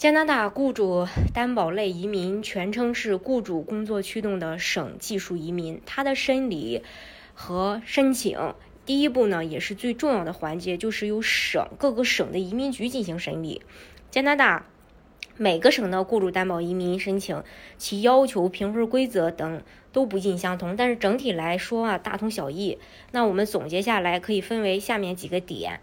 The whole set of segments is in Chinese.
加拿大雇主担保类移民全称是雇主工作驱动的省技术移民，它的审理和申请第一步呢，也是最重要的环节，就是由省各个省的移民局进行审理。加拿大每个省的雇主担保移民申请，其要求、评分规则等都不尽相同，但是整体来说啊，大同小异。那我们总结下来，可以分为下面几个点。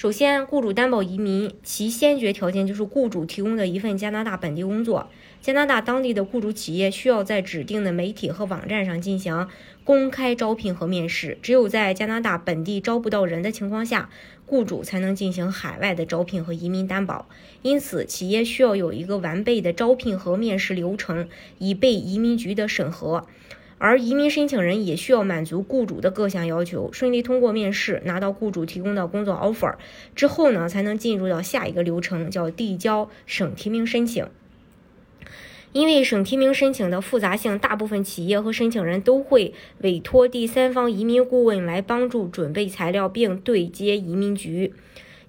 首先，雇主担保移民其先决条件就是雇主提供的一份加拿大本地工作。加拿大当地的雇主企业需要在指定的媒体和网站上进行公开招聘和面试。只有在加拿大本地招不到人的情况下，雇主才能进行海外的招聘和移民担保。因此，企业需要有一个完备的招聘和面试流程，以备移民局的审核。而移民申请人也需要满足雇主的各项要求，顺利通过面试，拿到雇主提供的工作 offer 之后呢，才能进入到下一个流程，叫递交省提名申请。因为省提名申请的复杂性，大部分企业和申请人都会委托第三方移民顾问来帮助准备材料，并对接移民局。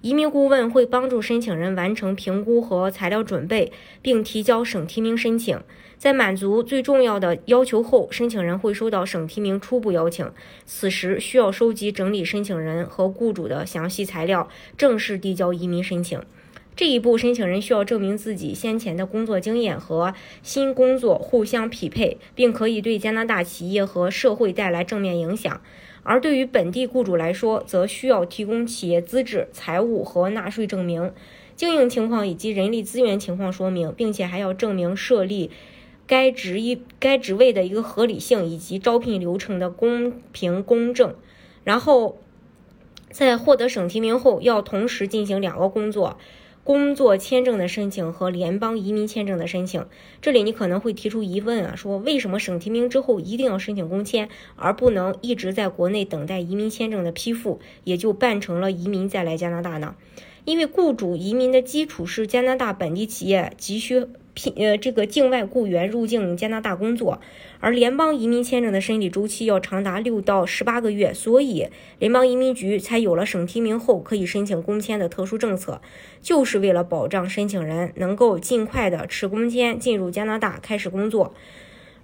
移民顾问会帮助申请人完成评估和材料准备，并提交省提名申请。在满足最重要的要求后，申请人会收到省提名初步邀请。此时需要收集整理申请人和雇主的详细材料，正式递交移民申请。这一步，申请人需要证明自己先前的工作经验和新工作互相匹配，并可以对加拿大企业和社会带来正面影响。而对于本地雇主来说，则需要提供企业资质、财务和纳税证明、经营情况以及人力资源情况说明，并且还要证明设立该职一该职位的一个合理性以及招聘流程的公平公正。然后，在获得省提名后，要同时进行两个工作。工作签证的申请和联邦移民签证的申请，这里你可能会提出疑问啊，说为什么省提名之后一定要申请工签，而不能一直在国内等待移民签证的批复，也就办成了移民再来加拿大呢？因为雇主移民的基础是加拿大本地企业急需。聘呃，这个境外雇员入境加拿大工作，而联邦移民签证的审理周期要长达六到十八个月，所以联邦移民局才有了省提名后可以申请工签的特殊政策，就是为了保障申请人能够尽快的持工签进入加拿大开始工作。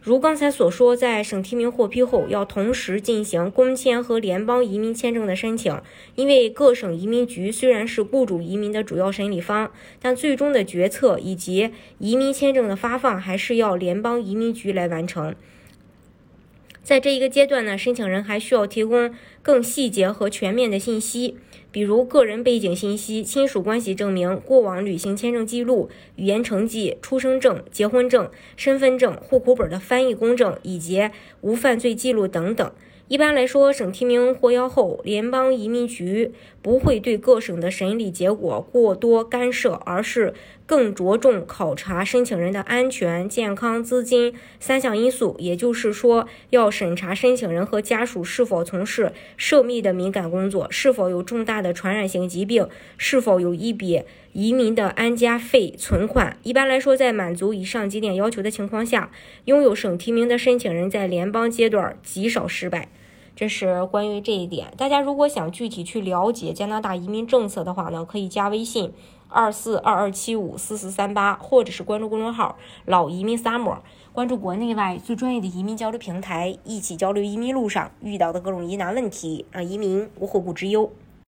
如刚才所说，在省提名获批后，要同时进行公签和联邦移民签证的申请。因为各省移民局虽然是雇主移民的主要审理方，但最终的决策以及移民签证的发放还是要联邦移民局来完成。在这一个阶段呢，申请人还需要提供更细节和全面的信息，比如个人背景信息、亲属关系证明、过往旅行签证记录、语言成绩、出生证、结婚证、身份证、户口本的翻译公证以及无犯罪记录等等。一般来说，省提名获邀后，联邦移民局不会对各省的审理结果过多干涉，而是更着重考察申请人的安全、健康、资金三项因素。也就是说，要审查申请人和家属是否从事涉密的敏感工作，是否有重大的传染性疾病，是否有一笔移民的安家费存款。一般来说，在满足以上几点要求的情况下，拥有省提名的申请人在联邦阶段极少失败。这是关于这一点，大家如果想具体去了解加拿大移民政策的话呢，可以加微信二四二二七五四四三八，或者是关注公众号“老移民 summer”，关注国内外最专业的移民交流平台，一起交流移民路上遇到的各种疑难问题，让移民无后顾之忧。